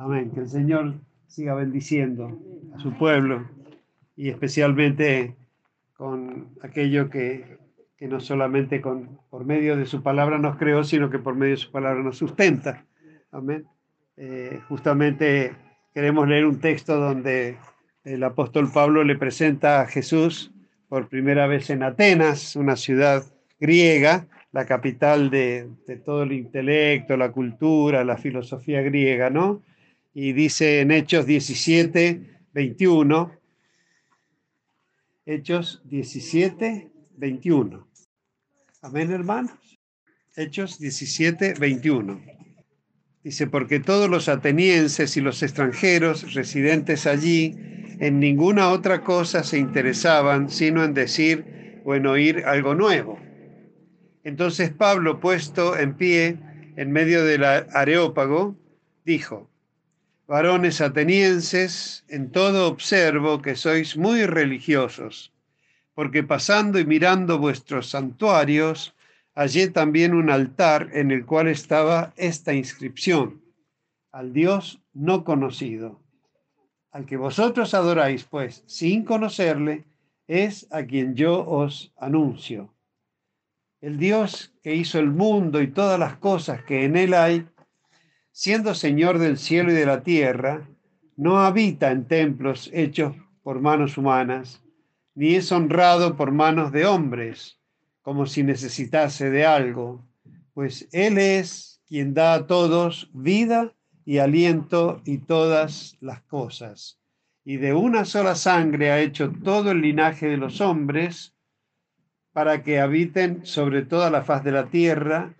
Amén. Que el Señor siga bendiciendo a su pueblo y especialmente con aquello que, que no solamente con, por medio de su palabra nos creó, sino que por medio de su palabra nos sustenta. Amén. Eh, justamente queremos leer un texto donde el apóstol Pablo le presenta a Jesús por primera vez en Atenas, una ciudad griega, la capital de, de todo el intelecto, la cultura, la filosofía griega, ¿no? Y dice en Hechos 17, 21, Hechos 17, 21. Amén, hermanos. Hechos 17, 21. Dice, porque todos los atenienses y los extranjeros residentes allí en ninguna otra cosa se interesaban sino en decir o en oír algo nuevo. Entonces Pablo, puesto en pie en medio del areópago, dijo, varones atenienses, en todo observo que sois muy religiosos, porque pasando y mirando vuestros santuarios, hallé también un altar en el cual estaba esta inscripción, al Dios no conocido. Al que vosotros adoráis, pues, sin conocerle, es a quien yo os anuncio. El Dios que hizo el mundo y todas las cosas que en él hay, siendo Señor del cielo y de la tierra, no habita en templos hechos por manos humanas, ni es honrado por manos de hombres como si necesitase de algo, pues Él es quien da a todos vida y aliento y todas las cosas. Y de una sola sangre ha hecho todo el linaje de los hombres para que habiten sobre toda la faz de la tierra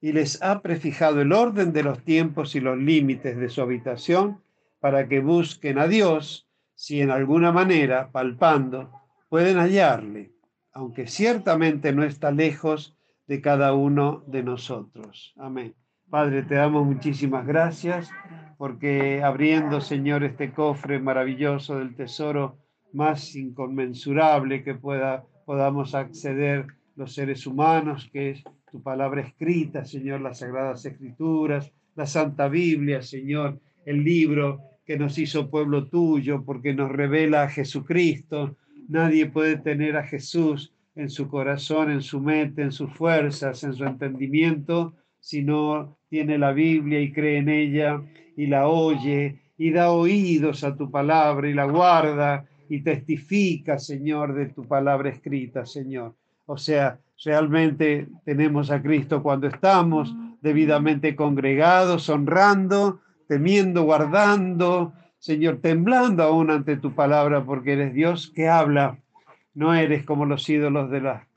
y les ha prefijado el orden de los tiempos y los límites de su habitación para que busquen a Dios si en alguna manera, palpando, pueden hallarle aunque ciertamente no está lejos de cada uno de nosotros. Amén. Padre, te damos muchísimas gracias porque abriendo, Señor, este cofre maravilloso del tesoro más inconmensurable que pueda, podamos acceder los seres humanos, que es tu palabra escrita, Señor, las sagradas escrituras, la Santa Biblia, Señor, el libro que nos hizo pueblo tuyo porque nos revela a Jesucristo, Nadie puede tener a Jesús en su corazón, en su mente, en sus fuerzas, en su entendimiento, si no tiene la Biblia y cree en ella y la oye y da oídos a tu palabra y la guarda y testifica, Señor, de tu palabra escrita, Señor. O sea, realmente tenemos a Cristo cuando estamos debidamente congregados, honrando, temiendo, guardando, Señor, temblando aún ante tu palabra, porque eres Dios que habla. No eres como los ídolos de, la,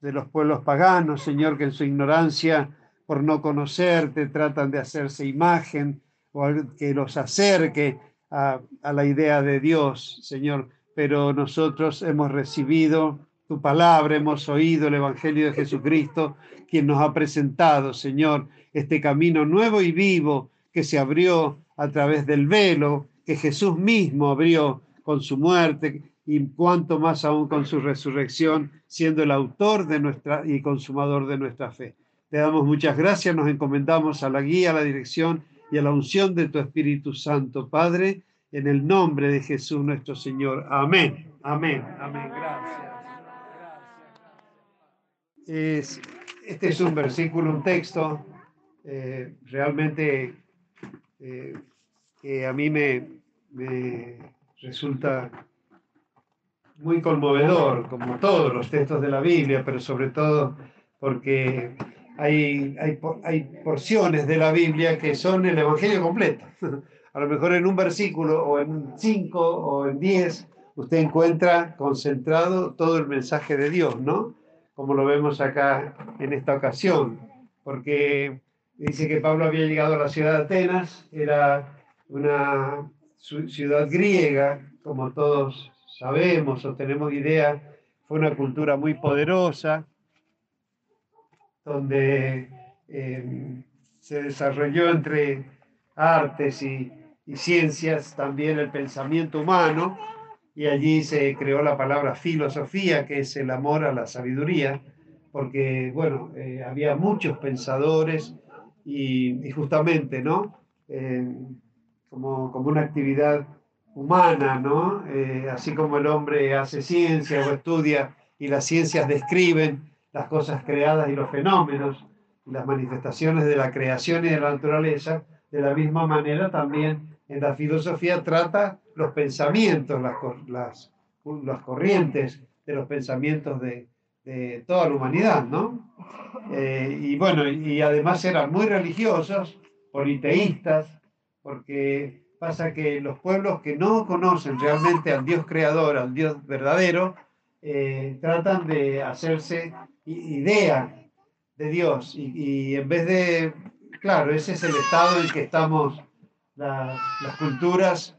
de los pueblos paganos, Señor, que en su ignorancia, por no conocerte, tratan de hacerse imagen o que los acerque a, a la idea de Dios, Señor. Pero nosotros hemos recibido tu palabra, hemos oído el Evangelio de Jesucristo, quien nos ha presentado, Señor, este camino nuevo y vivo que se abrió a través del velo que Jesús mismo abrió con su muerte y cuanto más aún con su resurrección, siendo el autor de nuestra y consumador de nuestra fe. Te damos muchas gracias, nos encomendamos a la guía, a la dirección y a la unción de tu Espíritu Santo, Padre, en el nombre de Jesús nuestro Señor. Amén. Amén. Amén. Gracias. Es, este es un versículo, un texto eh, realmente eh, que a mí me, me resulta muy conmovedor, como todos los textos de la Biblia, pero sobre todo porque hay, hay, hay, porciones de la Biblia que son el Evangelio completo. A lo mejor en un versículo o en cinco o en diez usted encuentra concentrado todo el mensaje de Dios, ¿no? Como lo vemos acá en esta ocasión, porque dice que Pablo había llegado a la ciudad de Atenas, era una ciudad griega, como todos sabemos o tenemos idea, fue una cultura muy poderosa, donde em, se desarrolló entre artes y, y, ciencias también el pensamiento humano, y allí se creó la palabra filosofía, que es el amor a la sabiduría, porque, bueno, eh, había muchos pensadores y, justamente, ¿no? como, como una actividad humana, ¿no? Eh, así como el hombre hace ciencia o estudia y las ciencias describen las cosas creadas y los fenómenos las manifestaciones de la creación y de la naturaleza, de la misma manera también en la filosofía trata los pensamientos, las, las, corrientes de los pensamientos de, de toda la humanidad, ¿no? Eh, y bueno, y además eran muy religiosos, politeístas, porque pasa que los pueblos que no conocen realmente al Dios creador, al Dios verdadero, eh, tratan de hacerse idea de Dios y, en vez de, claro, ese es el estado en que estamos las, culturas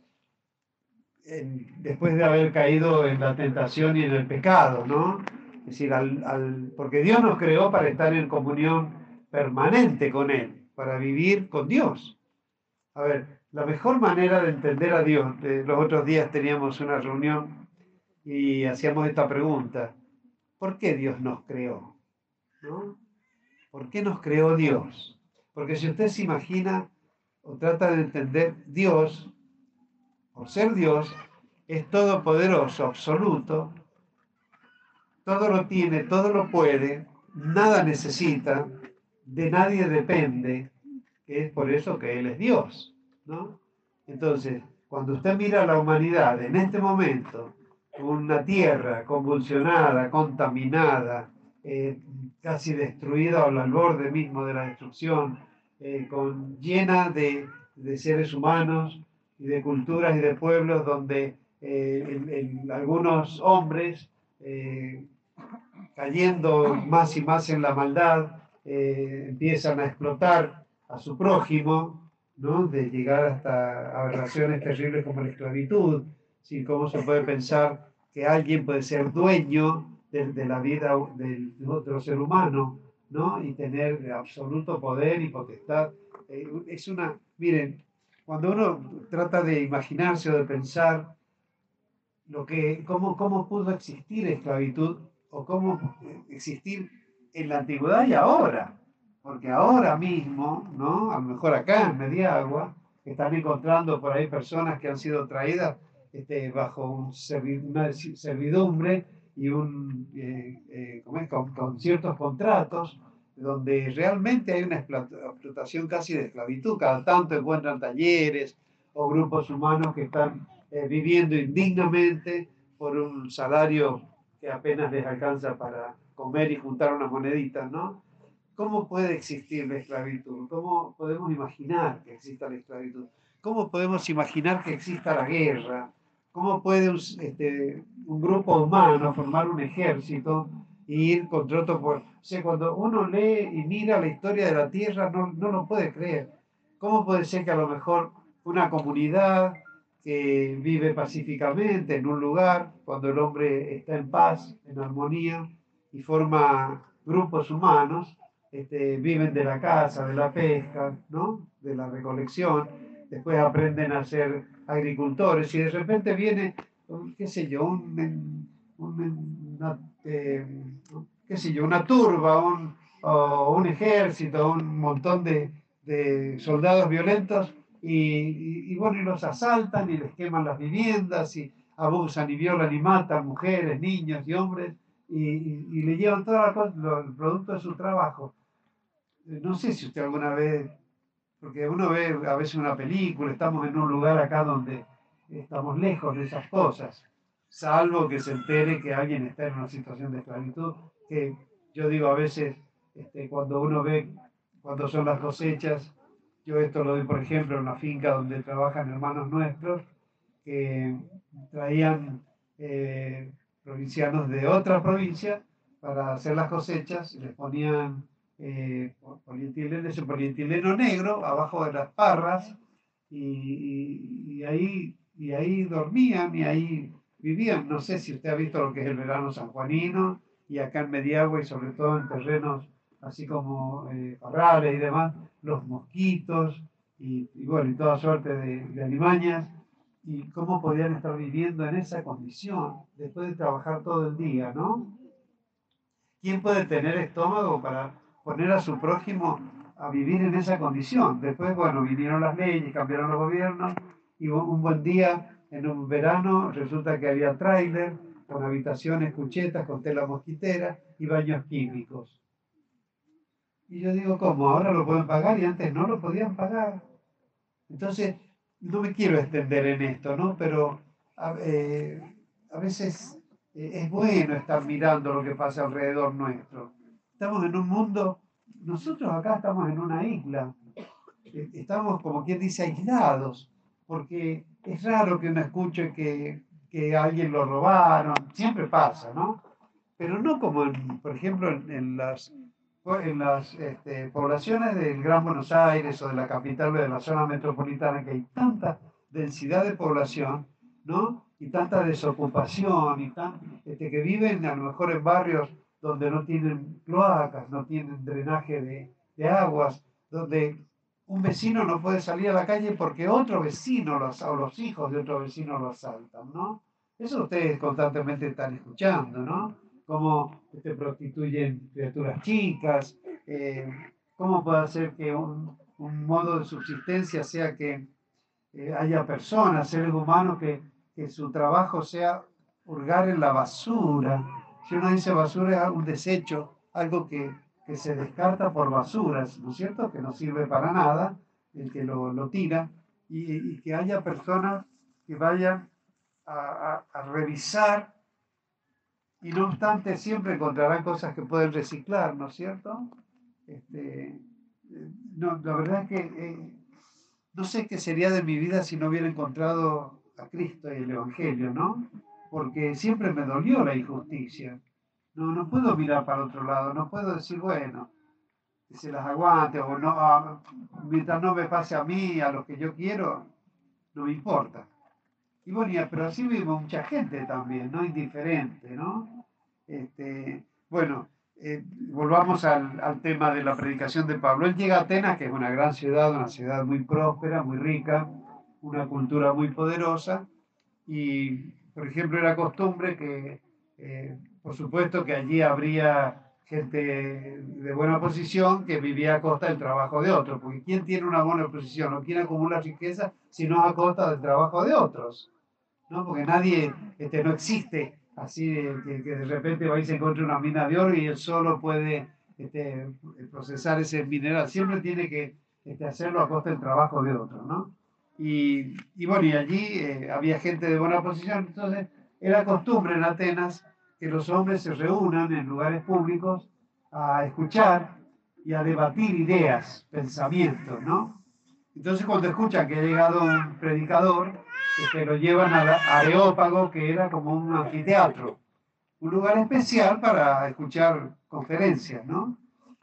después de haber caído en la tentación y en el pecado, ¿no? Es decir, al, porque Dios nos creó para estar en comunión permanente con Él, para vivir con Dios. A ver, la mejor manera de entender a Dios, los otros días teníamos una reunión y hacíamos esta pregunta, ¿por qué Dios nos creó? ¿Por qué nos creó Dios? Porque si usted se imagina o trata de entender Dios, por ser Dios, es todopoderoso, absoluto, todo lo tiene, todo lo puede, nada necesita, de nadie depende, es por eso que Él es Dios. ¿no? Entonces, cuando usted mira a la humanidad en este momento, una tierra convulsionada, contaminada, eh, casi destruida o al borde mismo de la destrucción, eh, con, llena de, seres humanos y de culturas y de pueblos donde eh, algunos hombres cayendo más y más en la maldad empiezan a explotar a su prójimo de llegar hasta aberraciones terribles como la esclavitud, sin cómo se puede pensar que alguien puede ser dueño de, la vida del otro ser humano, ¿no? Y tener absoluto poder y potestad. Eh, es una, miren, cuando uno trata de imaginarse o de pensar lo que, cómo, cómo pudo existir esclavitud o cómo existir en la antigüedad y ahora, porque ahora mismo, ¿no? A lo mejor acá en Mediagua, están encontrando por ahí personas que han sido traídas este, bajo un una servidumbre y un, eh, eh, con, ciertos contratos donde realmente hay una explotación casi de esclavitud. Cada tanto encuentran talleres o grupos humanos que están eh, viviendo indignamente por un salario que apenas les alcanza para comer y juntar unas moneditas, ¿no? ¿Cómo puede existir la esclavitud? ¿Cómo podemos imaginar que exista la esclavitud? ¿Cómo podemos imaginar que exista la guerra? ¿Cómo puede un, este, un grupo humano formar un ejército e ir contra otro pueblo? O sea, cuando uno lee y mira la historia de la tierra, no, no lo puede creer. ¿Cómo puede ser que a lo mejor una comunidad que vive pacíficamente en un lugar, cuando el hombre está en paz, en armonía, y forma grupos humanos, este, viven de la caza, de la pesca, ¿no? de la recolección, después aprenden a ser agricultores y de repente viene, qué sé yo, un, una, eh, qué sé yo, una turba, un, o un ejército, un montón de, de soldados violentos y, y, bueno, y los asaltan y les queman las viviendas y abusan y violan y matan mujeres, niños y hombres y, y, le llevan todo el producto de su trabajo. Eh, no sé si usted alguna vez, porque uno ve a veces una película, estamos en un lugar acá donde estamos lejos de esas cosas, salvo que se entere que alguien está en una situación de esclavitud, que yo digo a veces, este, cuando uno ve, cuando son las cosechas, yo esto lo doy por ejemplo en una finca donde trabajan hermanos nuestros, que traían eh, provincianos de otra provincia para hacer las cosechas, y les ponían eh, polietileno, ese polietileno negro abajo de las parras y, ahí, y ahí dormían y ahí vivían. No sé si usted ha visto lo que es el verano sanjuanino y acá en Mediagua y sobre todo en terrenos así como eh, parrales y demás, los mosquitos y, bueno, y toda suerte de, de alimañas y cómo podían estar viviendo en esa condición después de trabajar todo el día, ¿no? ¿Quién puede tener estómago para poner a su prójimo a, vivir en esa condición. Después, bueno, vinieron las leyes, cambiaron los gobiernos y un buen día, en un verano, resulta que había tráiler con habitaciones cuchetas, con tela mosquitera y baños químicos. Y yo digo, ¿cómo? Ahora lo pueden pagar y antes no lo podían pagar. Entonces, no me quiero extender en esto, ¿no? Pero a, eh, veces eh, es bueno estar mirando lo que pasa alrededor nuestro. Estamos en un mundo, nosotros acá estamos en una isla, eh, estamos como quien dice aislados, porque es raro que uno escuche que, que alguien lo robaron, siempre pasa, ¿no? Pero no como, por ejemplo, en, las, en las este, poblaciones del Gran Buenos Aires o de la capital de la zona metropolitana, que hay tanta densidad de población, ¿no? Y tanta desocupación, y tan, este, que viven a lo mejor en barrios donde no tienen cloacas, no tienen drenaje de, de aguas, donde un vecino no puede salir a la calle porque otro vecino o los hijos de otro vecino lo asaltan, ¿no? Eso ustedes constantemente están escuchando, ¿no? Cómo se este, prostituyen criaturas chicas, eh, cómo puede hacer que un, modo de subsistencia sea que eh, haya personas, seres humanos, que, que su trabajo sea hurgar en la basura. Si uno dice basura es un desecho, algo que que se descarta por basuras, ¿no es cierto? Que no sirve para nada, el que lo, lo tira, y, que haya personas que vayan a, revisar y no obstante siempre encontrarán cosas que pueden reciclar, ¿no es cierto? Este, eh, no, la verdad es que eh, no sé qué sería de mi vida si no hubiera encontrado a Cristo y el Evangelio, ¿no? Porque siempre me dolió la injusticia. No, no puedo mirar para otro lado, no puedo decir, bueno, se las aguante o no, ah, mientras no me pase a mí, a lo que yo quiero, no me importa. Y bueno, pero así vive mucha gente también, ¿no? Indiferente, ¿no? Este, bueno, eh, volvamos al, al, tema de la predicación de Pablo. Él llega a Atenas, que es una gran ciudad, una ciudad muy próspera, muy rica, una cultura muy poderosa, y por ejemplo era costumbre que eh, por supuesto que allí habría gente de buena posición que vivía a costa del trabajo de otros, porque ¿quién tiene una buena posición o quién acumula riqueza si no a costa del trabajo de otros? ¿no? Porque nadie, este, no existe así que, de repente va y se encuentra una mina de oro y él solo puede este, procesar ese mineral, siempre tiene que este, hacerlo a costa del trabajo de otros, ¿no? Y, y bueno, y allí eh, había gente de buena posición, entonces era costumbre en Atenas que los hombres se reúnan en lugares públicos a escuchar y a debatir ideas, pensamientos, ¿no? Entonces cuando escuchan que ha llegado un predicador, este, lo llevan al Areópago, que era como un anfiteatro, un lugar especial para escuchar conferencias, ¿no?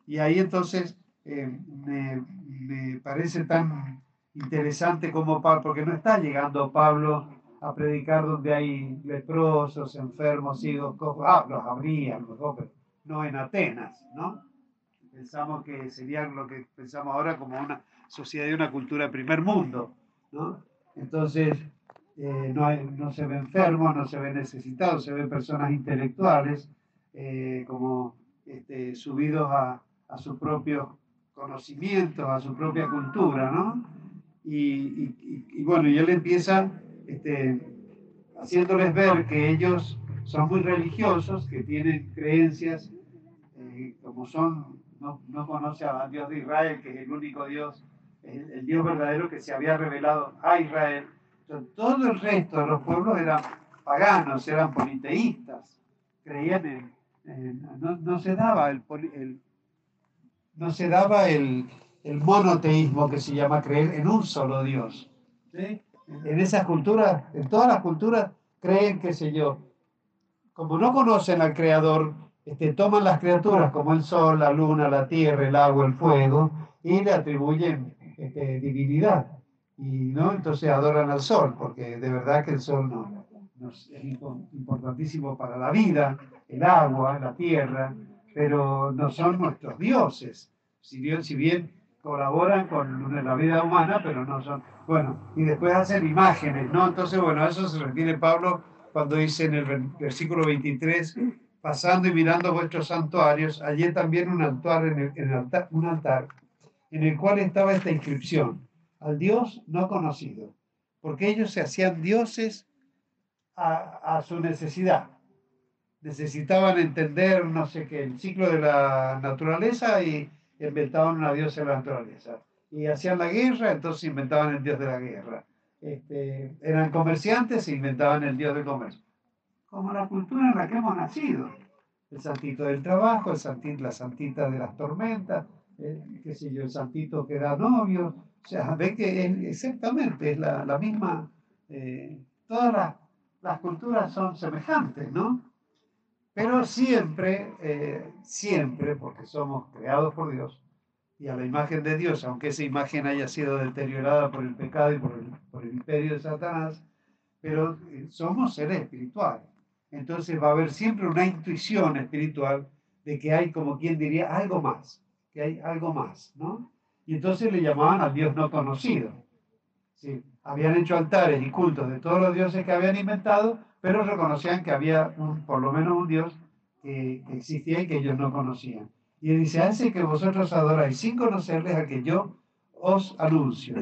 Y ahí entonces eh, me, me, parece tan interesante como Pablo, porque no está llegando Pablo a predicar donde hay leprosos, enfermos, ciegos. Ah, los habría, no en Atenas, ¿no? Pensamos que sería lo que pensamos ahora como una sociedad y una cultura de primer mundo, ¿no? Entonces, eh, no, no, se ve enfermos, no se ve necesitados, se ven personas intelectuales eh, como este, subidos a, a sus propios conocimientos, a su propia cultura, ¿no? Y, y, y, bueno, y él empieza este, haciéndoles ver que ellos son muy religiosos, que tienen creencias eh, como son, no, no conoce a Dios de Israel, que es el único Dios, el, Dios verdadero que se había revelado a Israel. todo el resto de los pueblos eran paganos, eran politeístas, creían en, no, no, se daba el, el no se daba el, el monoteísmo que se llama creer en un solo Dios. ¿sí? en esas culturas, en todas las culturas, creen, qué sé yo, como no conocen al Creador, este, toman las criaturas como el sol, la luna, la tierra, el agua, el fuego, y le atribuyen este, divinidad. Y no, entonces adoran al sol, porque de verdad que el sol no, es importantísimo para la vida, el agua, la tierra, pero no son nuestros dioses. Si, Dios, si bien colaboran con la vida humana, pero no son. Bueno, y después hacen imágenes, ¿no? Entonces, bueno, a eso se refiere Pablo cuando dice en el versículo 23, pasando y mirando vuestros santuarios, allí también un altar en el, altar, un altar en el cual estaba esta inscripción, al Dios no conocido, porque ellos se hacían dioses a, a su necesidad. Necesitaban entender, no sé qué, el ciclo de la naturaleza y inventaban una diosa de la naturaleza. Y hacían la guerra, entonces inventaban el dios de la guerra. Este, eran comerciantes e inventaban el dios del comercio. Como la cultura en la que hemos nacido. El santito del trabajo, el santito, la santita de las tormentas, eh, qué sé yo, el santito que da novio. O sea, ve que es, exactamente es la, la misma. Eh, todas las, las culturas son semejantes, ¿no? Pero siempre, eh, siempre, porque somos creados por Dios y a la imagen de Dios, aunque esa imagen haya sido deteriorada por el pecado y por el, imperio de Satanás, pero eh, somos seres espirituales. Entonces va a haber siempre una intuición espiritual de que hay, como quien diría, algo más, que hay algo más, ¿no? Y entonces le llamaban al Dios no conocido. Sí, habían hecho altares y cultos de todos los dioses que habían inventado, pero reconocían que había un, por lo menos un Dios que, existía y que ellos no conocían. Y él dice, hace que vosotros adoráis sin conocerles a que yo os anuncio.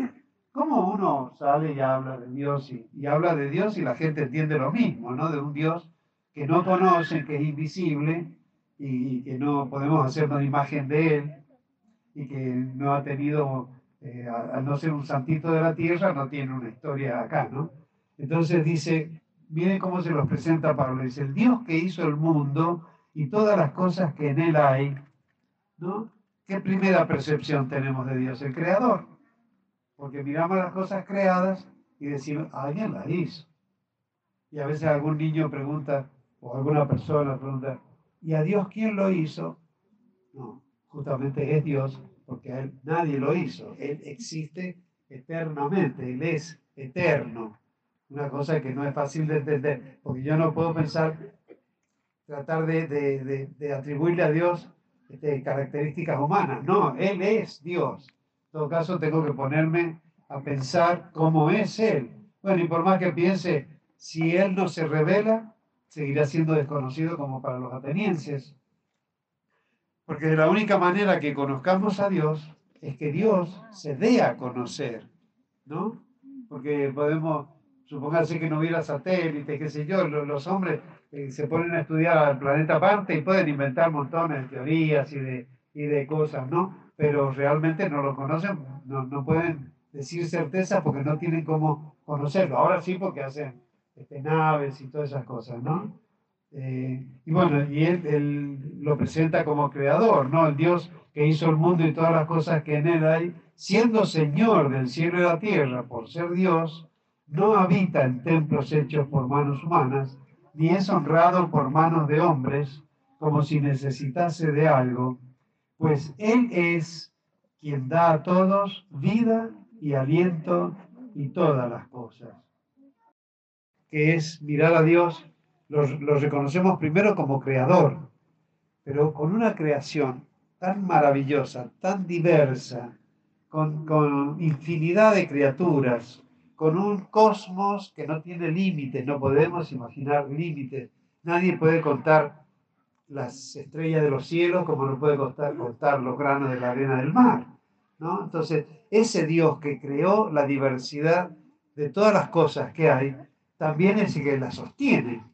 ¿Cómo uno sale y habla de Dios y, y, habla de Dios y la gente entiende lo mismo, ¿no? De un Dios que no conocen, que es invisible y, que no podemos hacer una imagen de Él y que no ha tenido, eh, no ser un santito de la tierra, no tiene una historia acá, ¿no? Entonces dice, Miren cómo se los presenta Pablo. Dice, el Dios que hizo el mundo y todas las cosas que en él hay, ¿no? ¿Qué primera percepción tenemos de Dios? El creador. Porque miramos las cosas creadas y decimos, alguien las hizo. Y a veces algún niño pregunta, o alguna persona pregunta, ¿y a Dios quién lo hizo? No, justamente es Dios, porque él nadie lo hizo. Él existe eternamente, Él es eterno una cosa que no es fácil de entender, porque yo no puedo pensar, tratar de, de, de, atribuirle a Dios este, características humanas. No, Él es Dios. En todo caso, tengo que ponerme a pensar cómo es Él. Bueno, y por más que piense, si Él no se revela, seguirá siendo desconocido como para los atenienses. Porque la única manera que conozcamos a Dios es que Dios se dé a conocer, ¿no? Porque podemos Supóngase que no hubiera satélite, qué sé yo, los, hombres eh, se ponen a estudiar el planeta aparte y pueden inventar montones de teorías y de, y de cosas, ¿no? Pero realmente no lo conocen, no, no pueden decir certeza porque no tienen cómo conocerlo. Ahora sí porque hacen este, naves y todas esas cosas, ¿no? Eh, y bueno, y él, él, lo presenta como creador, ¿no? El Dios que hizo el mundo y todas las cosas que en él hay, siendo Señor del cielo y la tierra, por ser Dios, no habita en templos hechos por manos humanas, ni es honrado por manos de hombres, como si necesitase de algo, pues Él es quien da a todos vida y aliento y todas las cosas. Que es mirar a Dios, lo, reconocemos primero como creador, pero con una creación tan maravillosa, tan diversa, con, con infinidad de criaturas, con un cosmos que no tiene límites, no podemos imaginar límites. Nadie puede contar las estrellas de los cielos como no puede contar, contar los granos de la arena del mar. ¿no? Entonces, ese Dios que creó la diversidad de todas las cosas que hay, también es el que las sostiene.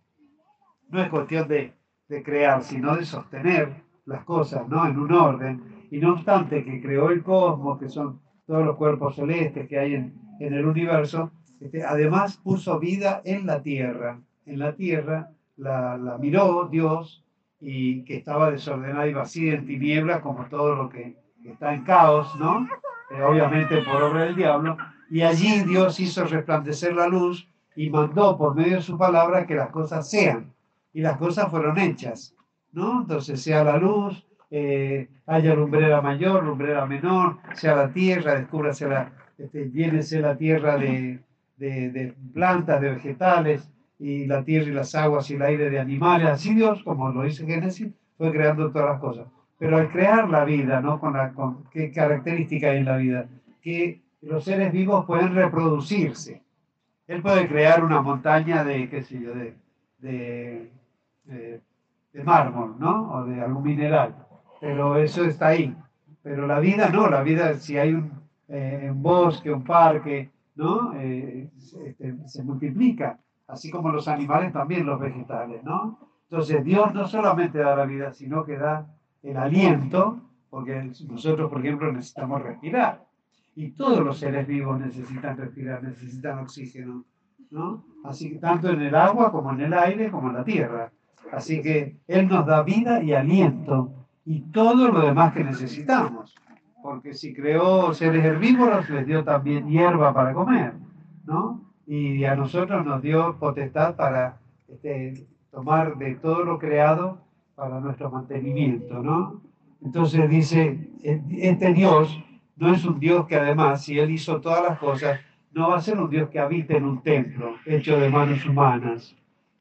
No es cuestión de, de crear, sino de sostener las cosas ¿no? en un orden. Y no obstante que creó el cosmos, que son todos los cuerpos celestes que hay en, en el universo, este, además puso vida en la tierra. En la tierra la, miró Dios y que estaba desordenada y vacía en tinieblas como todo lo que está en caos, ¿no? Eh, obviamente por obra del diablo. Y allí Dios hizo resplandecer la luz y mandó por medio de su palabra que las cosas sean. Y las cosas fueron hechas, ¿no? Entonces sea la luz, eh, haya lumbrera mayor, lumbrera menor, sea la tierra, descúbrase la, este, llénese la tierra de, de, plantas, de vegetales, y la tierra y las aguas y el aire de animales. Así Dios, como lo dice Génesis, fue creando todas las cosas. Pero al crear la vida, ¿no? Con, la, con qué característica hay en la vida, que los seres vivos pueden reproducirse. Él puede crear una montaña de, qué sé yo, de, de, de, de mármol, ¿no? O de algún mineral. Pero eso está ahí. Pero la vida no, la vida, si hay un, eh, un bosque, un parque, ¿no? Eh, este, se multiplica, así como los animales también, los vegetales, ¿no? Entonces Dios no solamente da la vida, sino que da el aliento, porque nosotros, por ejemplo, necesitamos respirar. Y todos los seres vivos necesitan respirar, necesitan oxígeno, ¿no? Así tanto en el agua como en el aire como en la tierra. Así que Él nos da vida y aliento y todo lo demás que necesitamos. Porque si creó seres herbívoros, les dio también hierba para comer, ¿no? Y a nosotros nos dio potestad para este, tomar de todo lo creado para nuestro mantenimiento, ¿no? Entonces dice, este Dios no es un Dios que además, si Él hizo todas las cosas, no va a ser un Dios que habite en un templo hecho de manos humanas.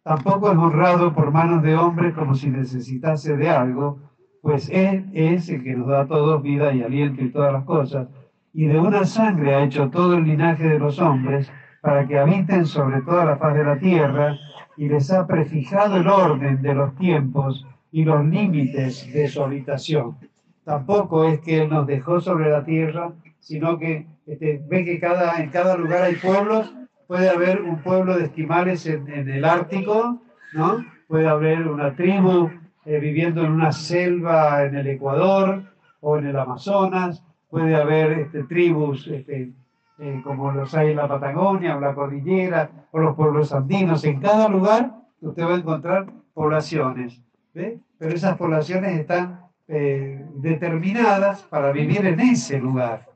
Tampoco es honrado por manos de hombres como si necesitase de algo, pues Él es el que nos da a todos vida y aliento y todas las cosas, y de una sangre ha hecho todo el linaje de los hombres para que habiten sobre toda la faz de la tierra, y les ha prefijado el orden de los tiempos y los límites de su habitación. Tampoco es que Él nos dejó sobre la tierra, sino que este, ve que en cada lugar hay pueblos, puede haber un pueblo de esquimales en, el Ártico, ¿no? puede haber una tribu eh, viviendo en una selva en el Ecuador o en el Amazonas, puede haber este, tribus este, eh, como los hay en la Patagonia o la cordillera o los pueblos andinos. En cada lugar usted va a encontrar poblaciones. Pero esas poblaciones están eh, determinadas para vivir en ese lugar.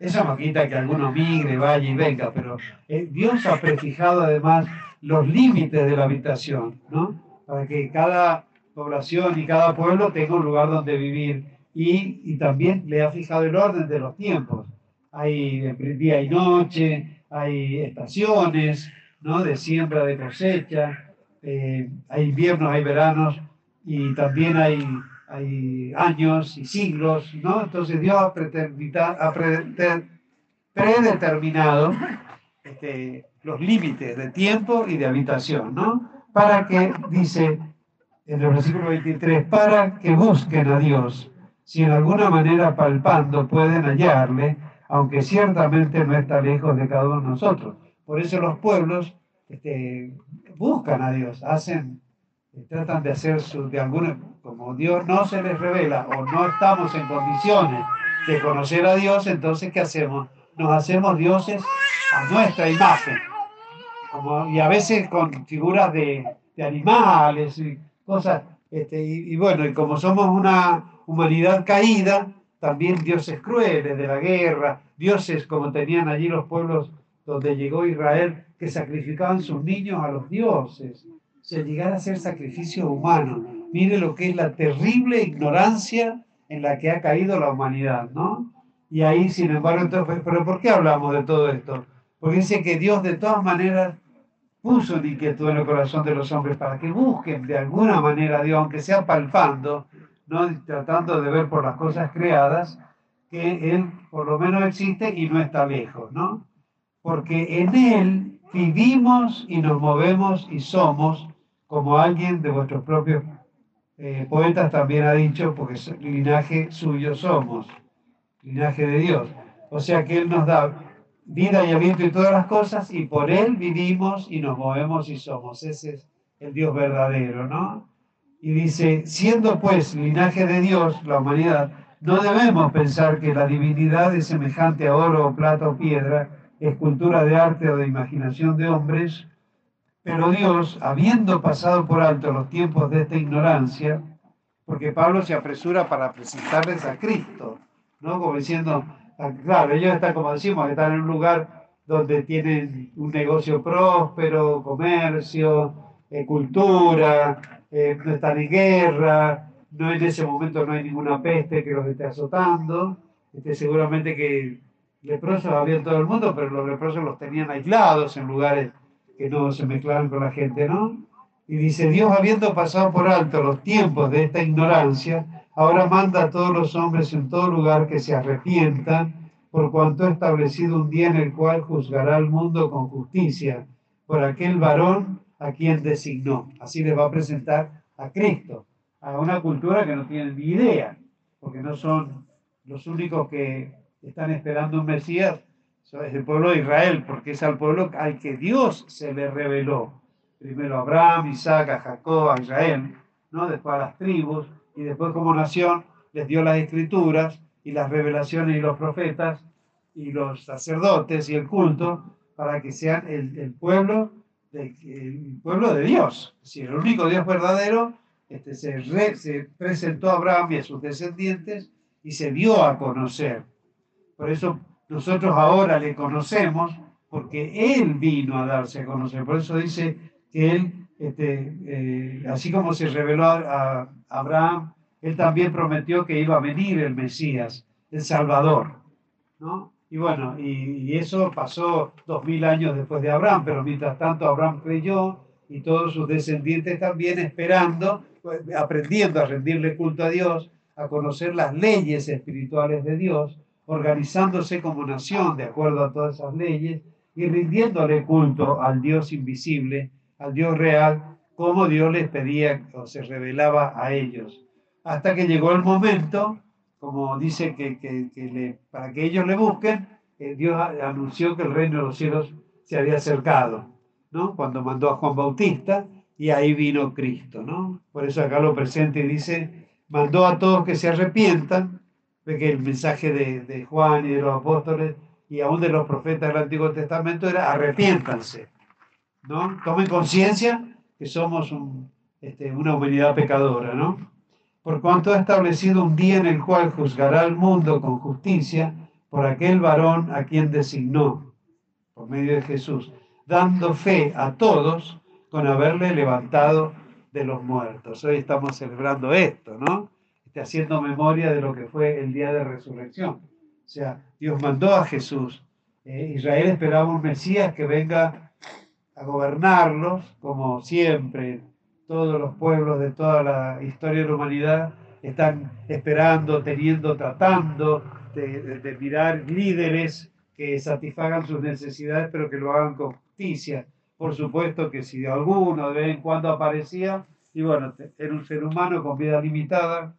Eso no quita que alguno migre, vaya y venga, pero eh, Dios ha prefijado además los límites de la habitación, ¿no? Para que cada población y cada pueblo tenga un lugar donde vivir y, y también le ha fijado el orden de los tiempos. Hay día y noche, hay estaciones, ¿no? De siembra, de cosecha, eh, hay inviernos, hay veranos, y también hay, hay años y siglos, ¿no? Entonces Dios ha, predeterminado este, los límites de tiempo y de habitación, ¿no? Para que, dice en el versículo 23, para que busquen a Dios, si en alguna manera palpando pueden hallarle, aunque ciertamente no está lejos de cada uno de nosotros. Por eso los pueblos este, buscan a Dios, hacen tratan de hacer su, de alguna, como Dios no se les revela o no estamos en condiciones de conocer a Dios, entonces ¿qué hacemos? Nos hacemos dioses a nuestra imagen. Y a veces con figuras de, de animales y cosas. Este, y, bueno, y como somos una humanidad caída, también dioses crueles de la guerra, dioses como tenían allí los pueblos donde llegó Israel, que sacrificaban sus niños a los dioses se llegar a ser sacrificio humano. Mire lo que es la terrible ignorancia en la que ha caído la humanidad, ¿no? Y ahí, sin embargo, entonces, pero ¿por qué hablamos de todo esto? Porque dice que Dios de todas maneras puso una inquietud en el corazón de los hombres para que busquen de alguna manera a Dios, aunque sea palpando, ¿no? tratando de ver por las cosas creadas, que Él por lo menos existe y no está lejos, ¿no? Porque en Él vivimos y nos movemos y somos como alguien de vuestros propios eh, poetas también ha dicho, porque linaje suyo somos, linaje de Dios. O sea que Él nos da vida y aliento y todas las cosas, y por Él vivimos y nos movemos y somos. Ese es el Dios verdadero, ¿no? Y dice, siendo pues linaje de Dios, la humanidad, no debemos pensar que la divinidad es semejante a oro plata o piedra, escultura de arte o de imaginación de hombres, pero Dios, habiendo pasado por alto los tiempos de esta ignorancia, porque Pablo se apresura para presentarles a Cristo, ¿no? Como diciendo, ah, claro, ellos están, como decimos, están en un lugar donde tienen un negocio próspero, comercio, eh, cultura, eh, no están en guerra, no en ese momento no hay ninguna peste que los esté azotando, este, seguramente que leprosos había en todo el mundo, pero los leprosos los tenían aislados en lugares que no se mezclaran con la gente, ¿no? Y dice, Dios habiendo pasado por alto los tiempos de esta ignorancia, ahora manda a todos los hombres en todo lugar que se arrepientan, por cuanto ha establecido un día en el cual juzgará al mundo con justicia por aquel varón a quien designó. Así les va a presentar a Cristo, a una cultura que no tiene ni idea, porque no son los únicos que están esperando un Mesías es el pueblo de Israel, porque es al pueblo al que Dios se le reveló. Primero a Abraham, Isaac, a Jacob, a Israel, ¿no? después a las tribus, y después como nación les dio las escrituras y las revelaciones y los profetas y los sacerdotes y el culto para que sean el, pueblo de, el pueblo de Dios. Si el único Dios verdadero este, se, se presentó a Abraham y a sus descendientes y se dio a conocer. Por eso nosotros ahora le conocemos porque Él vino a darse a conocer. Por eso dice que Él, este, eh, así como se reveló a, Abraham, Él también prometió que iba a venir el Mesías, el Salvador. ¿no? Y bueno, y, y eso pasó dos mil años después de Abraham, pero mientras tanto Abraham creyó y todos sus descendientes también esperando, aprendiendo a rendirle culto a Dios, a conocer las leyes espirituales de Dios organizándose como nación de acuerdo a todas esas leyes y rindiéndole culto al Dios invisible, al Dios real, como Dios les pedía o se revelaba a ellos. Hasta que llegó el momento, como dice que, le, para que ellos le busquen, eh, Dios anunció que el reino de los cielos se había acercado, ¿no? Cuando mandó a Juan Bautista y ahí vino Cristo, ¿no? Por eso acá lo presente dice, mandó a todos que se arrepientan Ve que el mensaje de, Juan y de los apóstoles y aún de los profetas del Antiguo Testamento era arrepiéntanse, ¿no? Tomen conciencia que somos este, una humanidad pecadora, ¿no? Por cuanto ha establecido un día en el cual juzgará al mundo con justicia por aquel varón a quien designó, por medio de Jesús, dando fe a todos con haberle levantado de los muertos. Hoy estamos celebrando esto, ¿no? Haciendo memoria de lo que fue el día de resurrección. O sea, Dios mandó a Jesús. Eh, Israel esperaba un Mesías que venga a gobernarlos, como siempre, todos los pueblos de toda la historia de la humanidad están esperando, teniendo, tratando de, mirar líderes que satisfagan sus necesidades, pero que lo hagan con justicia. Por supuesto que si alguno de vez en cuando aparecía, y bueno, era un ser humano con vida limitada,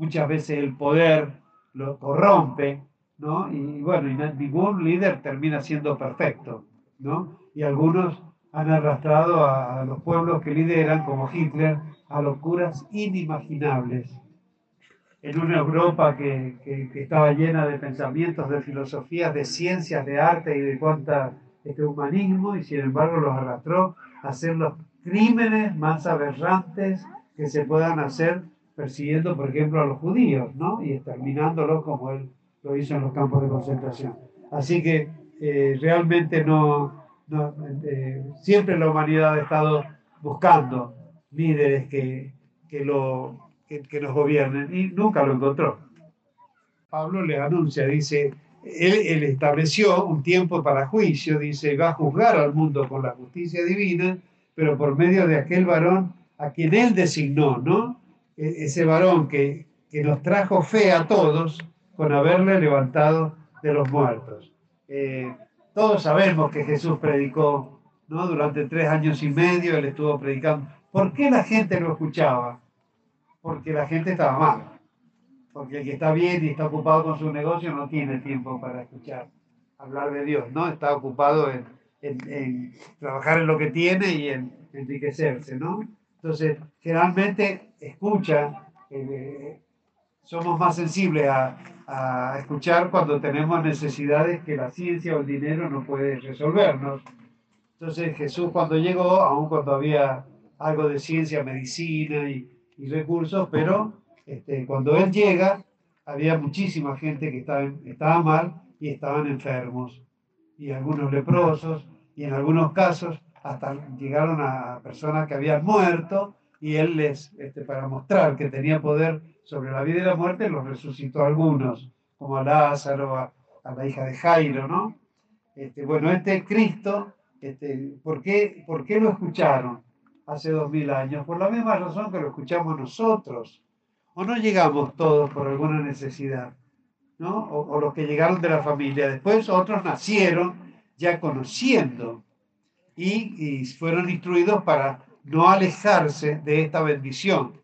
muchas veces el poder lo corrompe, ¿no? Y bueno, y ningún líder termina siendo perfecto, ¿no? Y algunos han arrastrado a, los pueblos que lideran, como Hitler, a locuras inimaginables. En una Europa que, que, estaba llena de pensamientos, de filosofías, de ciencias, de arte y de cuánta este humanismo, y sin embargo los arrastró a hacer los crímenes más aberrantes que se puedan hacer persiguiendo, por ejemplo, a los judíos, ¿no? Y exterminándolos como él lo hizo en los campos de concentración. Así que eh, realmente no, eh, siempre la humanidad ha estado buscando líderes que, que, lo, que, nos gobiernen y nunca lo encontró. Pablo le anuncia, dice, él, él, estableció un tiempo para juicio, dice, va a juzgar al mundo con la justicia divina, pero por medio de aquel varón a quien él designó, ¿no? E-, ese varón que, nos trajo fe a todos con haberle levantado de los muertos. Eh, todos sabemos que Jesús predicó, ¿no? Durante tres años y medio él estuvo predicando. ¿Por qué la gente lo escuchaba? Porque la gente estaba mal. Porque el que está bien y está ocupado con su negocio no tiene tiempo para escuchar hablar de Dios, ¿no? Está ocupado en, en trabajar en lo que tiene y en enriquecerse, ¿no? Entonces, generalmente escucha, eh, somos más sensibles a, escuchar cuando tenemos necesidades que la ciencia o el dinero no puede resolvernos. Entonces Jesús cuando llegó, aun cuando había algo de ciencia, medicina y, recursos, pero este, cuando Él llega, había muchísima gente que estaba, estaba mal y estaban enfermos, y algunos leprosos, y en algunos casos hasta llegaron a personas que habían muerto y él les, este, para mostrar que tenía poder sobre la vida y la muerte, los resucitó a algunos, como a Lázaro, a, la hija de Jairo, ¿no? Este, bueno, este Cristo, este, ¿por, qué, ¿por qué lo escucharon hace dos mil años? Por la misma razón que lo escuchamos nosotros. ¿O no llegamos todos por alguna necesidad? ¿no? O, o los que llegaron de la familia. Después otros nacieron ya conociendo y, fueron instruidos para no alejarse de esta bendición.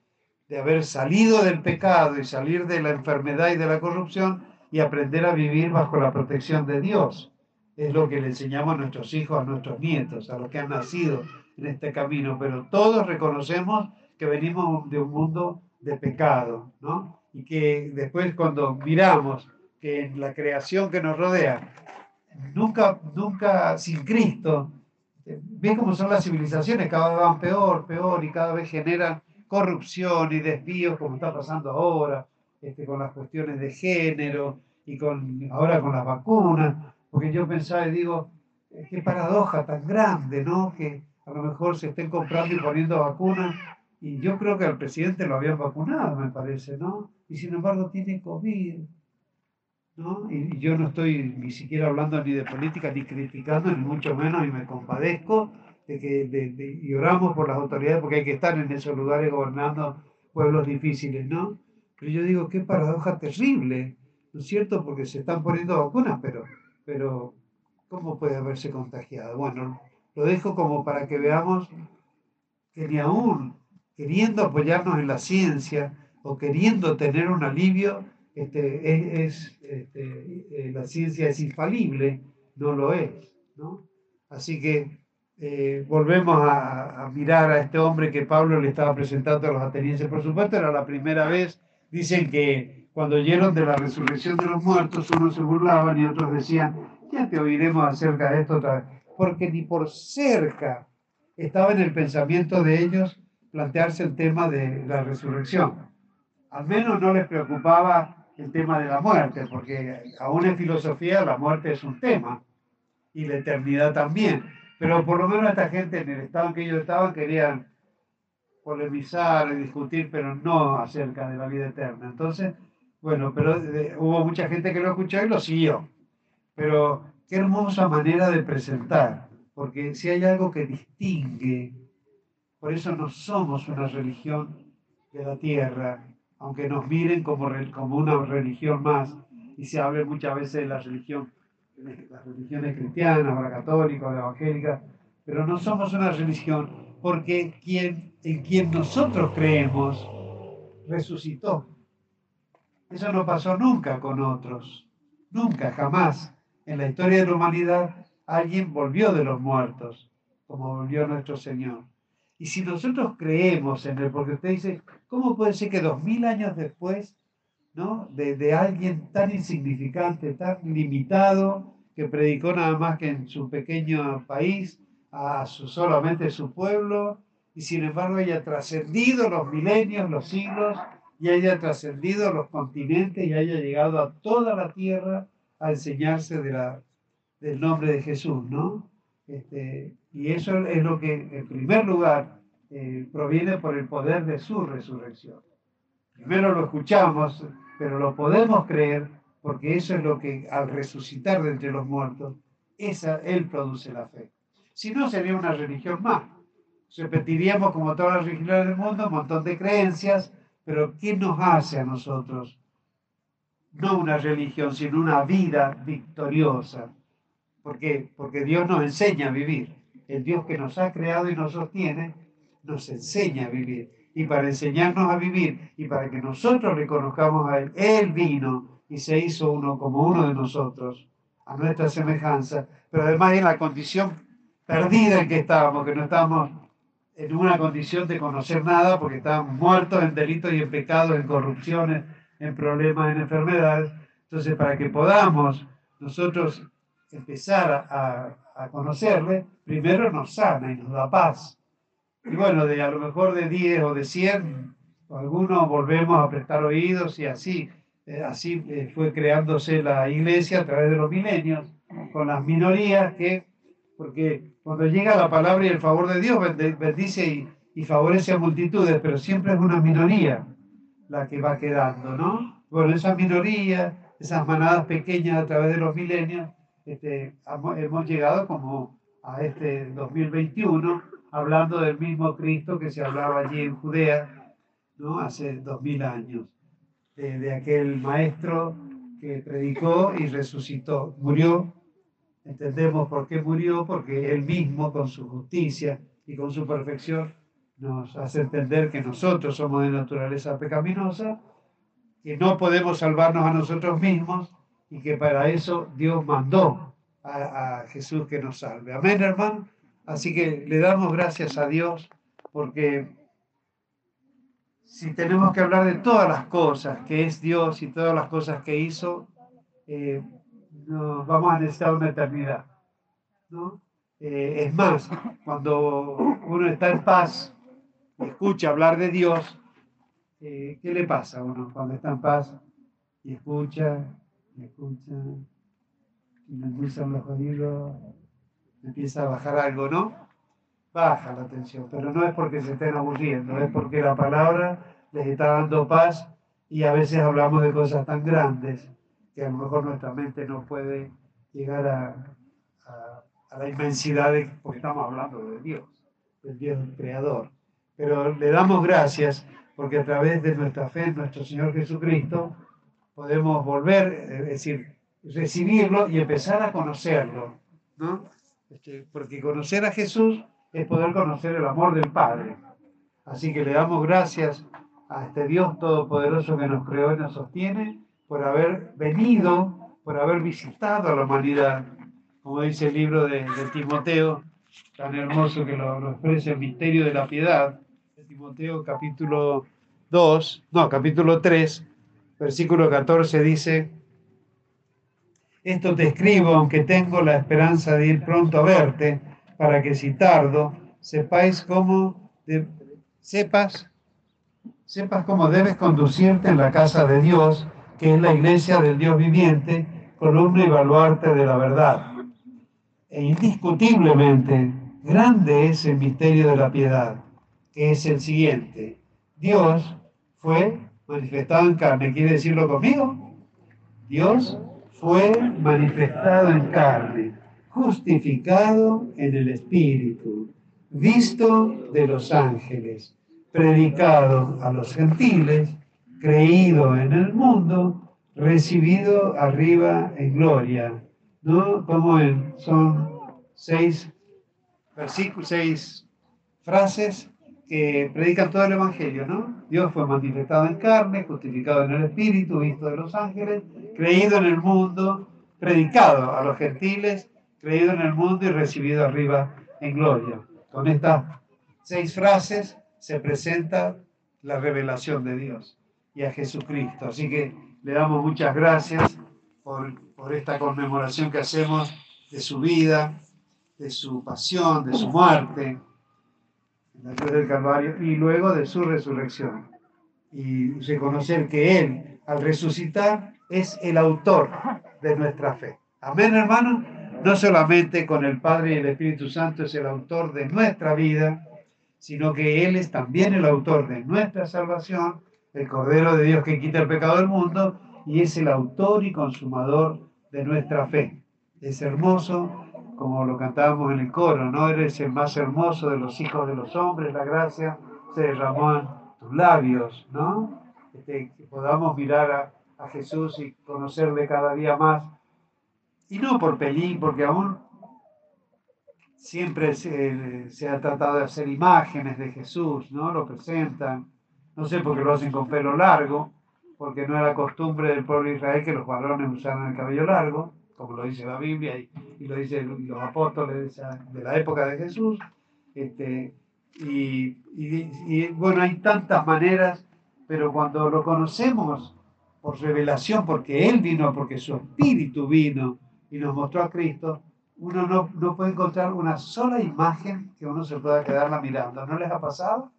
de haber salido del pecado y salir de la enfermedad y de la corrupción y aprender a vivir bajo la protección de Dios. Es lo que le enseñamos a nuestros hijos, a nuestros nietos, a los que han nacido en este camino, pero todos reconocemos que venimos de un mundo de pecado, ¿no? Y que después cuando miramos que en la creación que nos rodea, nunca, nunca sin Cristo, ven cómo son las civilizaciones, cada vez van peor, peor y cada vez generan corrupción y desvíos como está pasando ahora, este, con las cuestiones de género y con, ahora con las vacunas, porque yo pensaba y digo, eh, qué paradoja tan grande, ¿no? Que a lo mejor se estén comprando y poniendo vacunas y yo creo que al presidente lo habían vacunado, me parece, ¿no? Y sin embargo tiene COVID, ¿no? Y, yo no estoy ni siquiera hablando ni de política ni criticando, ni mucho menos, y me compadezco de que de, y oramos por las autoridades porque hay que estar en esos lugares gobernando pueblos difíciles, ¿no? Pero yo digo, qué paradoja terrible, ¿no es cierto? Porque se están poniendo vacunas, pero, pero ¿cómo puede haberse contagiado? Bueno, lo dejo como para que veamos que ni aún queriendo apoyarnos en la ciencia o queriendo tener un alivio, este, es, este, eh, la ciencia es infalible, no lo es. ¿no? Así que eh, volvemos a, mirar a este hombre que Pablo le estaba presentando a los atenienses. Por supuesto, era la primera vez, dicen que cuando oyeron de la resurrección de los muertos, unos se burlaban y otros decían, ya te oiremos acerca de esto otra vez, porque ni por cerca estaba en el pensamiento de ellos plantearse el tema de la resurrección. Al menos no les preocupaba el tema de la muerte, porque aún en filosofía la muerte es un tema y la eternidad también. Pero por lo menos esta gente en el estado en que ellos estaban querían polemizar y discutir, pero no acerca de la vida eterna. Entonces, bueno, pero eh, hubo mucha gente que lo escuchó y lo siguió. Pero qué hermosa manera de presentar, porque si hay algo que distingue por eso no somos una religión de la tierra, aunque nos miren como, como una religión más y se hable muchas veces de la religión, las religiones cristianas, la católica, la evangélica, pero no somos una religión porque quien, en quien nosotros creemos resucitó. Eso no pasó nunca con otros, nunca, jamás. En la historia de la humanidad alguien volvió de los muertos, como volvió nuestro Señor. Y si nosotros creemos en él, porque usted dice, ¿cómo puede ser que dos mil años después, ¿no? De, alguien tan insignificante, tan limitado, que predicó nada más que en su pequeño país, a su, solamente su pueblo, y sin embargo haya trascendido los milenios, los siglos, y haya trascendido los continentes y haya llegado a toda la tierra a enseñarse del nombre de Jesús, ¿no? Este, y eso es lo que, en primer lugar, eh, proviene por el poder de su resurrección. Primero lo escuchamos, pero lo podemos creer porque eso es lo que al resucitar de entre los muertos, esa, Él produce la fe. Si no, sería una religión más. Repetiríamos como todas las religiones del mundo un montón de creencias, pero ¿qué nos hace a nosotros? No una religión, sino una vida victoriosa, ¿Por qué? Porque Dios nos enseña a vivir. El Dios que nos ha creado y nos sostiene, nos enseña a vivir. Y para enseñarnos a vivir y para que nosotros le conozcamos a Él, Él vino y se hizo uno como uno de nosotros, a nuestra semejanza, pero además en la condición perdida en que estábamos, que no estábamos en una condición de conocer nada porque estábamos muertos en delitos y en pecados, en corrupciones, en problemas, en enfermedades. Entonces, para que podamos nosotros empezar a, conocerle, primero nos sana y nos da paz. Y bueno, de a lo mejor de 10 o de 100, algunos volvemos a prestar oídos y así, eh, así eh, fue creándose la iglesia a través de los milenios, con las minorías que, porque cuando llega la palabra y el favor de Dios bendice y, y favorece a multitudes, pero siempre es una minoría la que va quedando, ¿no? Bueno, esa minoría, esas manadas pequeñas a través de los milenios, este, hemos llegado como a este 2021 hablando del mismo Cristo que se hablaba allí en Judea, ¿no? Hace dos mil años, de, aquel maestro que predicó y resucitó, murió. Entendemos por qué murió, porque él mismo con su justicia y con su perfección nos hace entender que nosotros somos de naturaleza pecaminosa, que no podemos salvarnos a nosotros mismos y que para eso Dios mandó a, a Jesús que nos salve. Amén, hermano. Así que le damos gracias a Dios porque si tenemos que hablar de todas las cosas que es Dios y todas las cosas que hizo, eh, nos vamos a necesitar una eternidad. ¿no? Eh, es más, cuando uno está en paz escucha hablar de Dios, eh, ¿qué le pasa a uno cuando está en paz y escucha, y escucha, y le empiezan los oídos, empieza a bajar algo, ¿no? baja la tensión, pero no es porque se estén aburriendo, es porque la palabra les está dando paz y a veces hablamos de cosas tan grandes que a lo mejor nuestra mente no puede llegar a, a, la inmensidad de, porque estamos hablando de Dios, del Dios creador. Pero le damos gracias porque a través de nuestra fe en nuestro Señor Jesucristo podemos volver, es decir, recibirlo y empezar a conocerlo, ¿no? Este, porque conocer a Jesús es poder conocer el amor del Padre. Así que le damos gracias a este Dios Todopoderoso que nos creó y nos sostiene por haber venido, por haber visitado a la humanidad, como dice el libro de, Timoteo, tan hermoso que lo, lo, expresa el misterio de la piedad, de Timoteo capítulo 2, no, capítulo 3, versículo 14 dice, esto te escribo aunque tengo la esperanza de ir pronto a verte para que si tardo, sepáis cómo, sepas, sepas cómo debes conducirte en la casa de Dios, que es la iglesia del Dios viviente, columna y baluarte de la verdad. E indiscutiblemente, grande es el misterio de la piedad, que es el siguiente. Dios fue manifestado en carne. ¿Quiere decirlo conmigo? Dios fue manifestado en carne justificado en el Espíritu, visto de los ángeles, predicado a los gentiles, creído en el mundo, recibido arriba en gloria. ¿No? Como son seis versículos, seis frases que predican todo el Evangelio, ¿no? Dios fue manifestado en carne, justificado en el Espíritu, visto de los ángeles, creído en el mundo, predicado a los gentiles, creído en el mundo y recibido arriba en gloria. Con estas seis frases se presenta la revelación de Dios y a Jesucristo. Así que le damos muchas gracias por, por esta conmemoración que hacemos de su vida, de su pasión, de su muerte en la cruz del Calvario y luego de su resurrección. Y reconocer que Él, al resucitar, es el autor de nuestra fe. Amén, hermano no solamente con el Padre y el Espíritu Santo es el autor de nuestra vida, sino que Él es también el autor de nuestra salvación, el Cordero de Dios que quita el pecado del mundo, y es el autor y consumador de nuestra fe. Es hermoso, como lo cantábamos en el coro, ¿no? Eres el más hermoso de los hijos de los hombres, la gracia se derramó en tus labios, ¿no? Este, que podamos mirar a, Jesús y conocerle cada día más y no por pelín, porque aún siempre se, ha tratado de hacer imágenes de Jesús, ¿no? Lo presentan, no sé por qué lo hacen con pelo largo, porque no era costumbre del pueblo de Israel que los varones usaran el cabello largo, como lo dice la Biblia y, lo dicen los apóstoles de la época de Jesús. Este, y, y, bueno, hay tantas maneras, pero cuando lo conocemos por revelación, porque Él vino, porque su espíritu vino, y nos mostró a Cristo, uno no, no, puede encontrar una sola imagen que uno se pueda quedarla mirando. ¿No les ha pasado?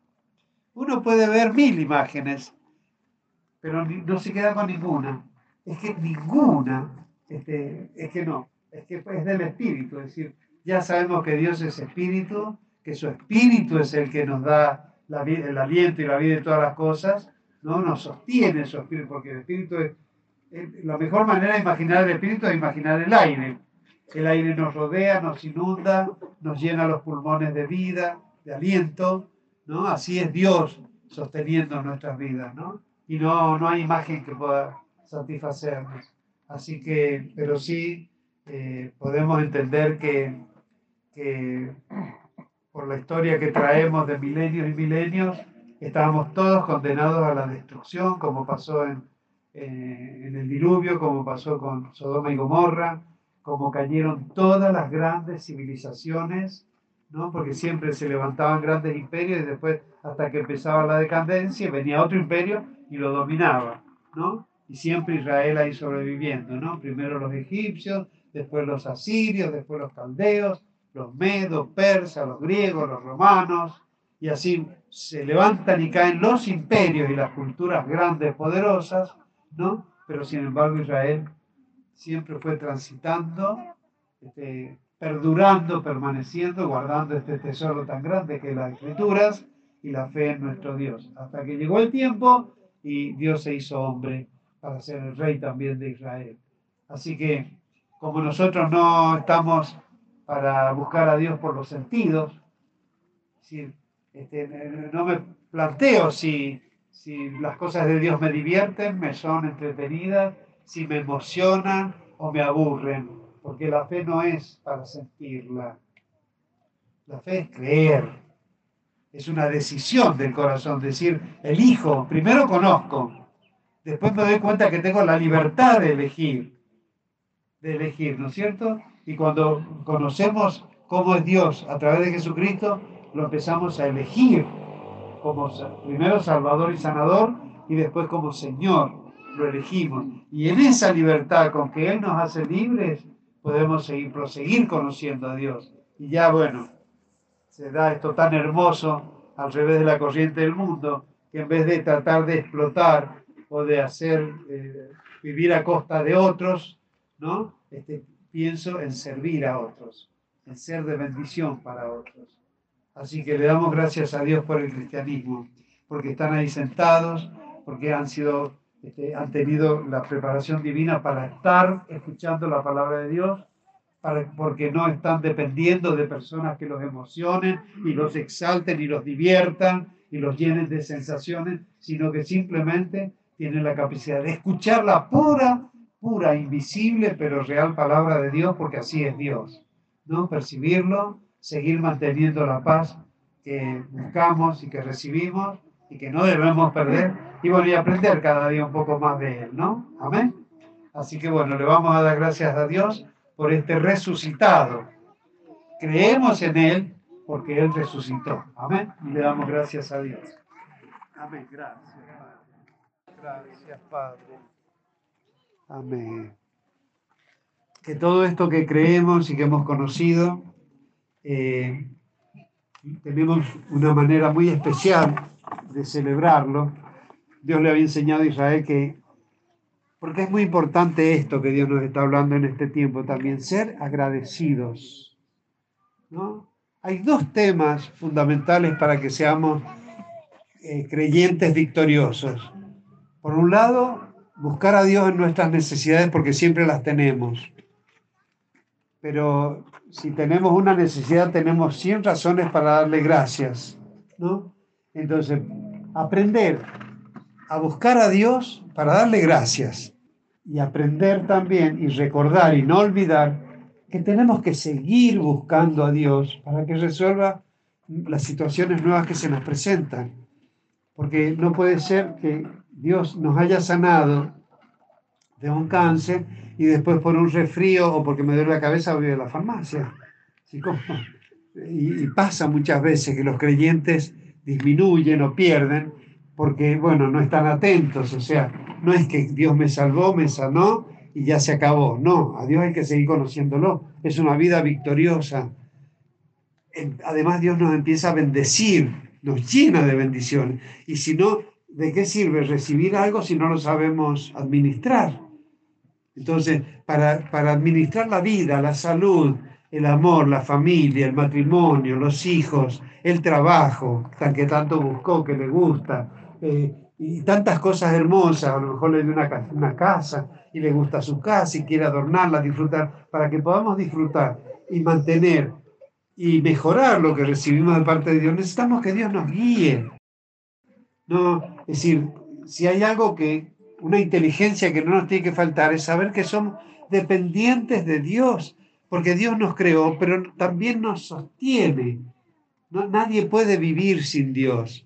Uno puede ver mil imágenes, pero no se queda con ninguna. Es que ninguna, este, es que no, es que es del Espíritu. Es decir, ya sabemos que Dios es Espíritu, que su Espíritu es el que nos da la, el aliento y la vida de todas las cosas, ¿no? Nos sostiene su Espíritu, porque el Espíritu es la mejor manera de imaginar el espíritu es imaginar el aire. El aire nos rodea, nos inunda, nos llena los pulmones de vida, de aliento, ¿no? Así es Dios sosteniendo nuestras vidas, ¿no? Y no, no hay imagen que pueda satisfacernos. Así que, pero sí eh, podemos entender que, que por la historia que traemos de milenios y milenios, estábamos todos condenados a la destrucción, como pasó en, eh, en el diluvio, como pasó con Sodoma y Gomorra, como cayeron todas las grandes civilizaciones, ¿no? porque siempre se levantaban grandes imperios y después, hasta que empezaba la decadencia, venía otro imperio y lo dominaba. ¿no? Y siempre Israel ahí sobreviviendo. ¿no? Primero los egipcios, después los asirios, después los caldeos, los medos, persas, los griegos, los romanos, y así se levantan y caen los imperios y las culturas grandes, poderosas, ¿no? Pero sin embargo Israel siempre fue transitando, este, perdurando, permaneciendo, guardando este tesoro tan grande que las escrituras y la fe en nuestro Dios, hasta que llegó el tiempo y Dios se hizo hombre para ser el rey también de Israel. Así que como nosotros no estamos para buscar a Dios por los sentidos, este, no me planteo si, si las cosas de Dios me divierten, me son entretenidas, si me emocionan o me aburren, porque la fe no es para sentirla. La fe es creer, es una decisión del corazón, decir, elijo, primero conozco, después me doy cuenta que tengo la libertad de elegir de elegir, ¿no es cierto? Y cuando conocemos cómo es Dios a través de Jesucristo, lo empezamos a elegir como primero Salvador y Sanador y después como Señor, lo elegimos. Y en esa libertad con que Él nos hace libres, podemos seguir, proseguir conociendo a Dios. Y ya bueno, se da esto tan hermoso al revés de la corriente del mundo, que en vez de tratar de explotar o de hacer eh, vivir a costa de otros, ¿no? Este, pienso en servir a otros, en ser de bendición para otros. Así que le damos gracias a Dios por el cristianismo, porque están ahí sentados, porque han sido, este, han tenido la preparación divina para estar escuchando la palabra de Dios, para, porque no están dependiendo de personas que los emocionen y los exalten y los diviertan y los llenen de sensaciones, sino que simplemente tienen la capacidad de escuchar la pura pura, invisible, pero real palabra de Dios, porque así es Dios. ¿no? Percibirlo, seguir manteniendo la paz que buscamos y que recibimos y que no debemos perder y bueno, y aprender cada día un poco más de Él, ¿no? Amén. Así que bueno, le vamos a dar gracias a Dios por este resucitado. Creemos en Él porque Él resucitó. Amén. Y le damos gracias a Dios. Amén. Gracias. Gracias, Padre. Amén. Que todo esto que creemos y que hemos conocido, eh, tenemos una manera muy especial de celebrarlo. Dios le había enseñado a Israel que, porque es muy importante esto que Dios nos está hablando en este tiempo también, ser agradecidos. ¿no? Hay dos temas fundamentales para que seamos eh, creyentes victoriosos. Por un lado, buscar a Dios en nuestras necesidades porque siempre las tenemos. Pero si tenemos una necesidad, tenemos 100 razones para darle gracias, ¿no? Entonces, aprender a buscar a Dios para darle gracias y aprender también y recordar y no olvidar que tenemos que seguir buscando a Dios para que resuelva las situaciones nuevas que se nos presentan. Porque no puede ser que Dios nos haya sanado de un cáncer y después por un resfrío o porque me duele la cabeza voy a la farmacia. Y, pasa muchas veces que los creyentes disminuyen o pierden porque, bueno, no están atentos. O sea, no es que Dios me salvó, me sanó y ya se acabó. No, a Dios hay que seguir conociéndolo. Es una vida victoriosa. Además, Dios nos empieza a bendecir, nos llena de bendiciones. Y si no, ¿de qué sirve recibir algo si no lo sabemos administrar? Entonces, para, para administrar la vida, la salud, el amor, la familia, el matrimonio, los hijos, el trabajo, que tanto buscó, que le gusta, eh, y tantas cosas hermosas, a lo mejor le dio una, una, casa y le gusta su casa y quiere adornarla, disfrutar, para que podamos disfrutar y mantener y mejorar lo que recibimos de parte de Dios, necesitamos que Dios nos guíe. No, es decir, si hay algo que, una inteligencia que no nos tiene que faltar, es saber que somos dependientes de Dios, porque Dios nos creó, pero también nos sostiene. No, nadie puede vivir sin Dios.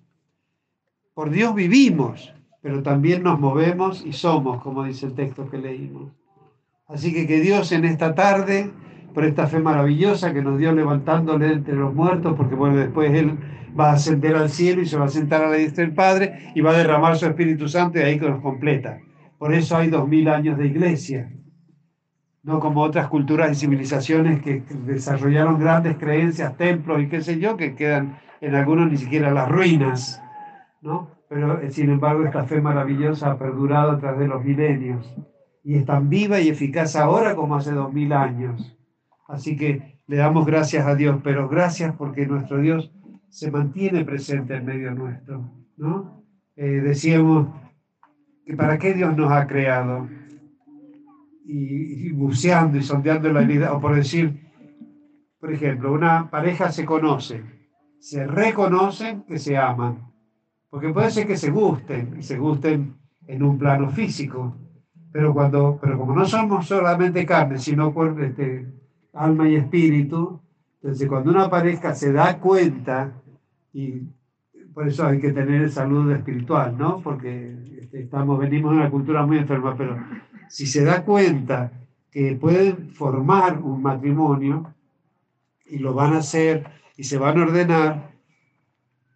Por Dios vivimos, pero también nos movemos y somos, como dice el texto que leímos. Así que que Dios en esta tarde, por esta fe maravillosa que nos dio levantándole entre los muertos, porque bueno, después Él va a ascender al cielo y se va a sentar a la diestra del Padre y va a derramar su Espíritu Santo y ahí que nos completa. Por eso hay dos mil años de iglesia, no como otras culturas y civilizaciones que desarrollaron grandes creencias, templos y qué sé yo, que quedan en algunos ni siquiera las ruinas, ¿no? Pero eh, sin embargo esta fe maravillosa ha perdurado a través de los milenios y es tan viva y eficaz ahora como hace dos mil años. Así que le damos gracias a Dios, pero gracias porque nuestro Dios se mantiene presente en medio nuestro, ¿no? Eh, decíamos que para qué Dios nos ha creado y, y buceando y sondeando la vida, o por decir, por ejemplo, una pareja se conoce, se reconocen que se aman, porque puede ser que se gusten y se gusten en un plano físico, pero, cuando, pero como no somos solamente carne, sino este, alma y espíritu, entonces cuando una pareja se da cuenta, y por eso hay que tener salud espiritual, ¿no? Porque este, estamos, venimos de una cultura muy enferma, pero si se da cuenta que pueden formar un matrimonio y lo van a hacer y se van a ordenar,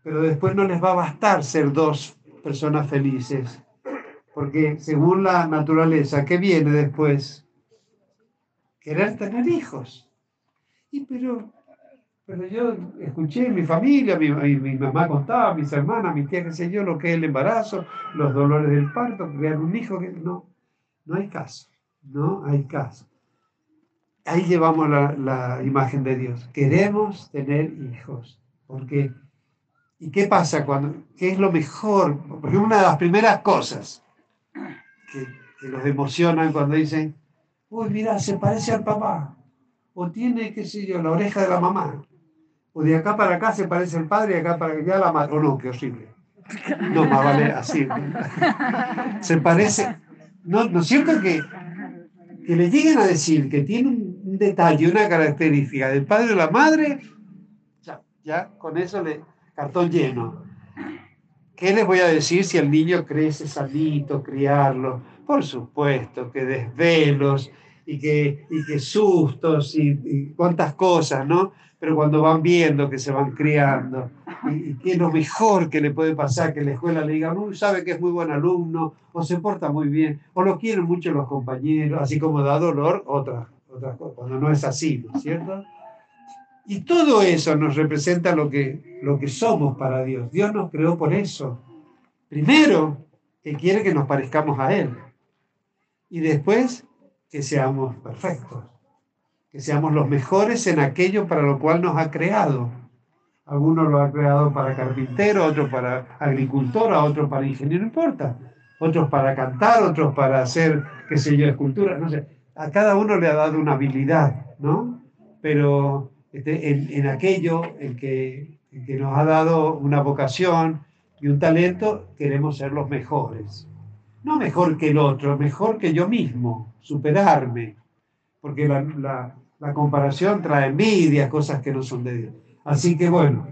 pero después no les va a bastar ser dos personas felices, porque según la naturaleza, ¿qué viene después? Querer tener hijos. Y pero, pero yo escuché mi familia, mi, mi, mamá contaba, mis hermanas, mi tía, qué sé yo, lo que es el embarazo, los dolores del parto, crear un hijo, que no, no hay caso, no hay caso. Ahí llevamos la, la imagen de Dios. Queremos tener hijos, porque ¿Y qué pasa cuando, qué es lo mejor? Porque una de las primeras cosas que, los emocionan cuando dicen, uy, mira, se parece al papá, o tiene, qué sé yo, la oreja de la mamá, o de acá para acá se parece al padre y acá para allá la madre, o no, qué horrible. No, más vale así. Se parece, ¿no, ¿no es cierto que, que le lleguen a decir que tiene un detalle, una característica del padre o la madre? Ya, ya con eso le, cartón lleno. ¿Qué les voy a decir si el niño crece sanito, criarlo? Por supuesto que desvelos y que, y que sustos y, cuántas cosas, ¿no? Pero cuando van viendo que se van criando, y, que lo mejor que le puede pasar, que la escuela le diga, uy, sabe que es muy buen alumno, o se porta muy bien, o lo quieren mucho los compañeros, así como da dolor otras, otras cosas, cuando no es así, ¿no es cierto? Y todo eso nos representa lo que, lo que somos para Dios. Dios nos creó por eso. Primero, que quiere que nos parezcamos a Él. Y después, que seamos perfectos. Que seamos los mejores en aquello para lo cual nos ha creado. Algunos lo ha creado para carpintero, otros para agricultor, a otros para ingeniero, no importa. Otros para cantar, otros para hacer, qué sé yo, escultura, no sé. A cada uno le ha dado una habilidad, ¿no? Pero este, en, aquello en que, que nos ha dado una vocación y un talento, queremos ser los mejores. No mejor que el otro, mejor que yo mismo, superarme, porque la, la, la comparación trae envidia, cosas que no son de Dios. Así que bueno,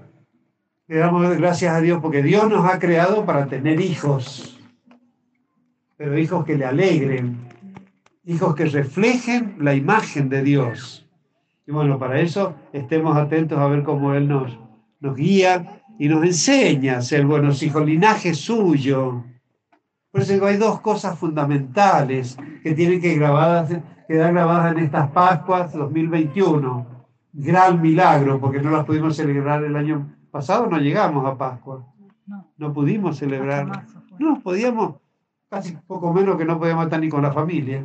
le damos gracias a Dios porque Dios nos ha creado para tener hijos, pero hijos que le alegren, hijos que reflejen la imagen de Dios. Y bueno, para eso estemos atentos a ver cómo Él nos, nos guía y nos enseña a ser buenos hijos, linaje suyo. Por eso hay dos cosas fundamentales que tienen que grabadas, quedar grabadas en estas Pascuas 2021. Gran milagro, porque no las pudimos celebrar el año pasado, no llegamos a Pascua. No, pudimos celebrar. No, podíamos, casi poco menos que no podíamos estar ni con la familia.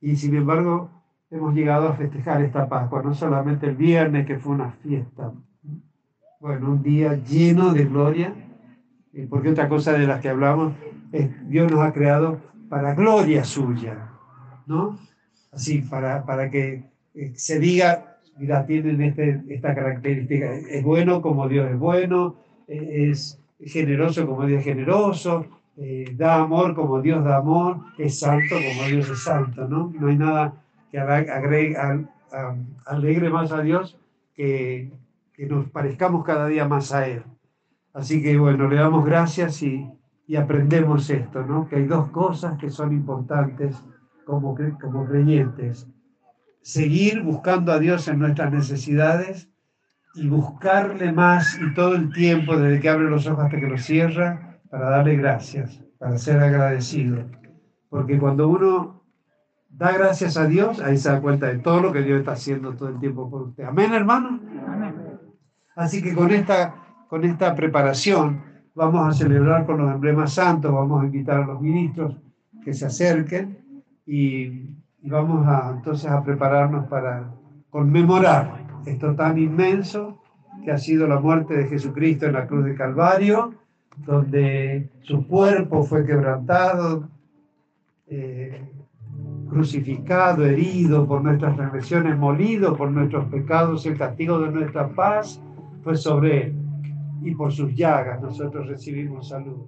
Y sin embargo, hemos llegado a festejar esta Pascua, no solamente el viernes, que fue una fiesta, bueno, un día lleno de gloria, porque otra cosa de las que hablamos es Dios nos ha creado para gloria suya, ¿no? Así, para, para que eh, se diga, mira, tienen este, esta característica, es bueno como Dios es bueno, eh, es generoso como Dios es generoso, eh, da amor como Dios da amor, es santo como Dios es santo, ¿no? No hay nada que alegre más a Dios que, que nos parezcamos cada día más a Él. Así que bueno, le damos gracias y, y aprendemos esto, ¿no? Que hay dos cosas que son importantes como, como creyentes. Seguir buscando a Dios en nuestras necesidades y buscarle más y todo el tiempo, desde que abre los ojos hasta que los cierra, para darle gracias, para ser agradecido. Porque cuando uno da gracias a Dios, ahí se da cuenta de todo lo que Dios está haciendo todo el tiempo por usted. Amén, hermano. Así que con esta, con esta preparación vamos a celebrar con los emblemas santos, vamos a invitar a los ministros que se acerquen y, vamos a, entonces a prepararnos para conmemorar esto tan inmenso que ha sido la muerte de Jesucristo en la cruz de Calvario, donde su cuerpo fue quebrantado, eh, crucificado, herido por nuestras transgresiones, molido por nuestros pecados, el castigo de nuestra paz fue sobre él. Y por sus llagas nosotros recibimos salud.